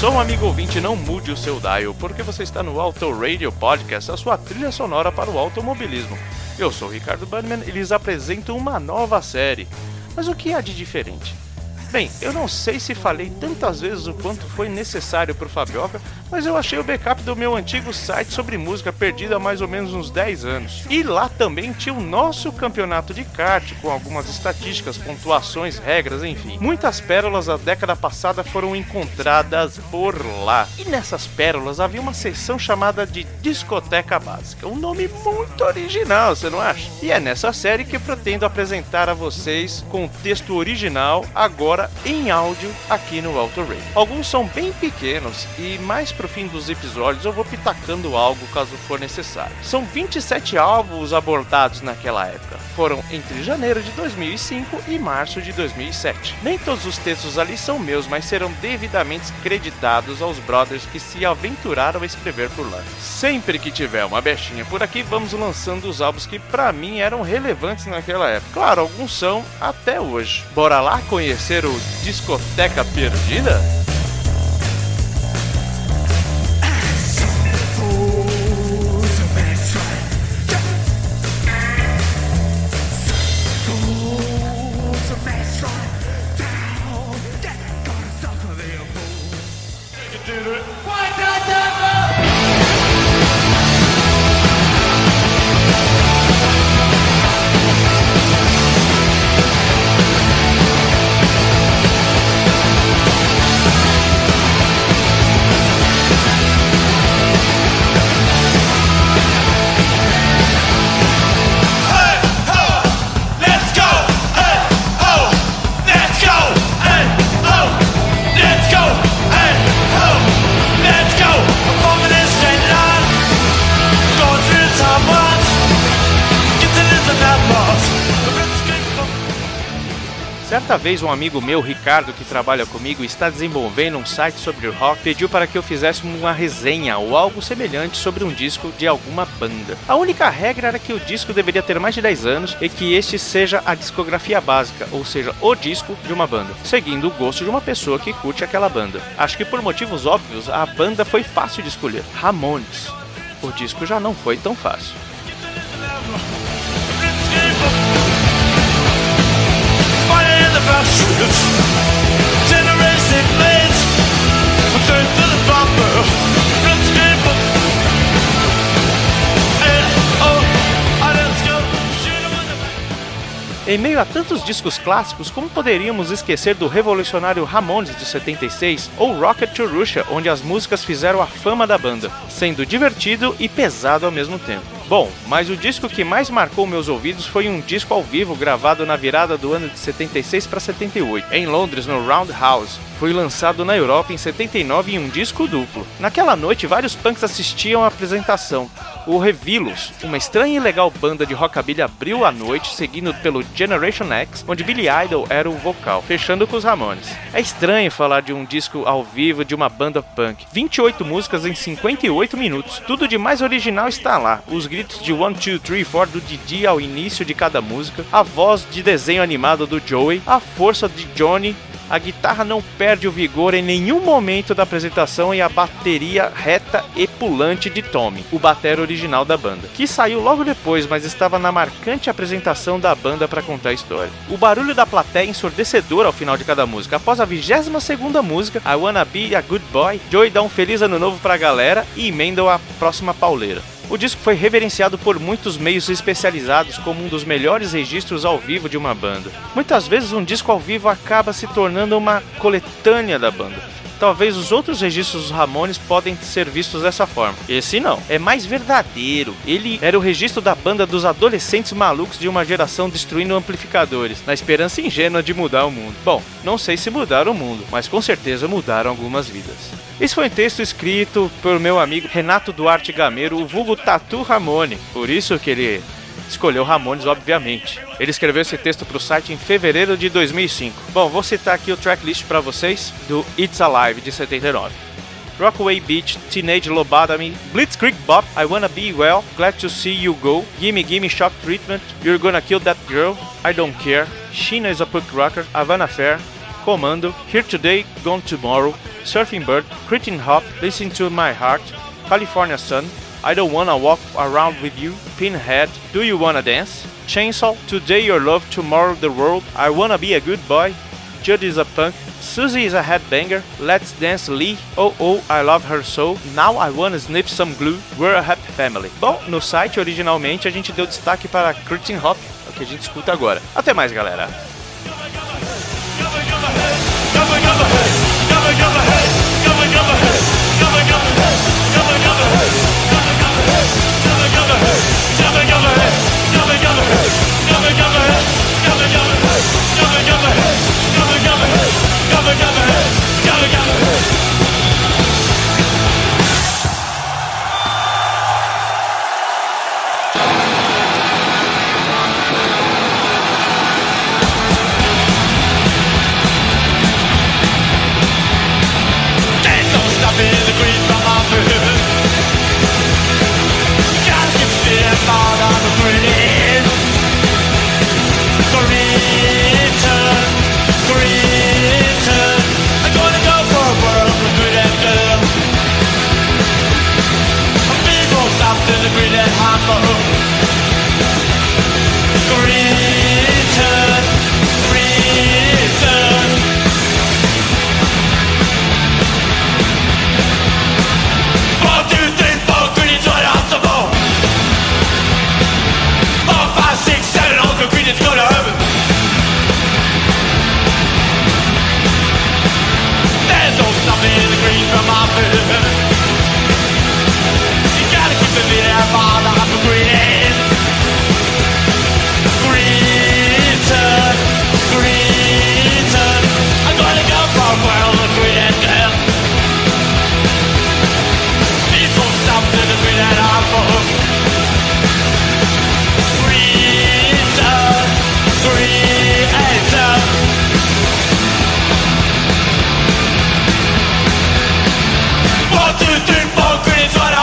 Atenção, amigo ouvinte, não mude o seu dial, porque você está no Auto Radio Podcast, a sua trilha sonora para o automobilismo. Eu sou o Ricardo Bannerman e lhes apresento uma nova série. Mas o que há de diferente? Bem, eu não sei se falei tantas vezes o quanto foi necessário pro Fabioca, mas eu achei o backup do meu antigo site sobre música perdido há mais ou menos uns 10 anos. E lá também tinha o nosso campeonato de kart, com algumas estatísticas, pontuações, regras, enfim. Muitas pérolas da década passada foram encontradas por lá. E nessas pérolas havia uma seção chamada de Discoteca Básica. Um nome muito original, você não acha? E é nessa série que pretendo apresentar a vocês com o texto original agora em áudio aqui no Auto Radio. Alguns são bem pequenos e mais pro fim dos episódios eu vou pitacando algo caso for necessário. São 27 álbuns abordados naquela época. Foram entre janeiro de 2005 e março de 2007. Nem todos os textos ali são meus, mas serão devidamente creditados aos brothers que se aventuraram a escrever por lá. Sempre que tiver uma bechinha por aqui, vamos lançando os álbuns que para mim eram relevantes naquela época. Claro, alguns são até hoje. Bora lá conhecer o Discoteca Perdida? Certa vez, um amigo meu, Ricardo, que trabalha comigo, está desenvolvendo um site sobre rock, pediu para que eu fizesse uma resenha ou algo semelhante sobre um disco de alguma banda. A única regra era que o disco deveria ter mais de 10 anos e que este seja a discografia básica, ou seja, o disco de uma banda, seguindo o gosto de uma pessoa que curte aquela banda. Acho que por motivos óbvios, a banda foi fácil de escolher. Ramones. O disco já não foi tão fácil. Em meio a tantos discos clássicos, como poderíamos esquecer do revolucionário Ramones de 76 ou Rocket to Russia, onde as músicas fizeram a fama da banda, sendo divertido e pesado ao mesmo tempo. Bom, mas o disco que mais marcou meus ouvidos foi um disco ao vivo gravado na virada do ano de 76 para 78, em Londres, no Roundhouse. Foi lançado na Europa em 79 em um disco duplo. Naquela noite, vários punks assistiam à apresentação, o Revilos, uma estranha e legal banda de rockabilly, abriu a noite, seguindo pelo Generation X, onde Billy Idol era o vocal, fechando com os Ramones. É estranho falar de um disco ao vivo de uma banda punk. 28 músicas em 58 minutos. Tudo de mais original está lá. Os gritos de 1, 2, 3, 4 do Didi ao início de cada música, a voz de desenho animado do Joey, a força de Johnny a guitarra não perde o vigor em nenhum momento da apresentação e a bateria reta e pulante de Tommy, o batera original da banda, que saiu logo depois, mas estava na marcante apresentação da banda para contar a história. O barulho da plateia ensurdecedor ao final de cada música. Após a 22 segunda música, I Wanna Be a Good Boy, Joey dá um feliz ano novo pra galera e emenda a próxima pauleira. O disco foi reverenciado por muitos meios especializados como um dos melhores registros ao vivo de uma banda. Muitas vezes um disco ao vivo acaba se tornando uma coletânea da banda. Talvez os outros registros dos Ramones podem ser vistos dessa forma. Esse não, é mais verdadeiro. Ele era o registro da banda dos adolescentes malucos de uma geração destruindo amplificadores, na esperança ingênua de mudar o mundo. Bom, não sei se mudaram o mundo, mas com certeza mudaram algumas vidas. Esse foi um texto escrito pelo meu amigo Renato Duarte Gameiro, o vulgo Tatu Ramone. Por isso que ele escolheu Ramones, obviamente. Ele escreveu esse texto para o site em fevereiro de 2005. Bom, vou citar aqui o tracklist para vocês do It's Alive de 79. Rockaway Beach, Teenage Lobotomy, Blitzkrieg Bop, I Wanna Be Well, Glad to See You Go, Gimme Gimme Shock Treatment, You're Gonna Kill That Girl, I Don't Care, Sheena is a Punk Rocker, Havana Fair, Comando, Here Today, Gone Tomorrow, Surfing Bird, Cretin Hop, Listen to My Heart, California Sun, I Don't Wanna Walk Around With You, Pinhead, Do You Wanna Dance, Chainsaw, Today Your Love, Tomorrow the World, I Wanna Be a Good Boy, Judd is a Punk, Susie is a Headbanger, Let's Dance Lee, Oh Oh I Love Her So, Now I Wanna Sniff Some Glue, We're a Happy Family. Bom, no site originalmente a gente deu destaque para Curtin Hop, o que a gente escuta agora. Até mais, galera! The way you're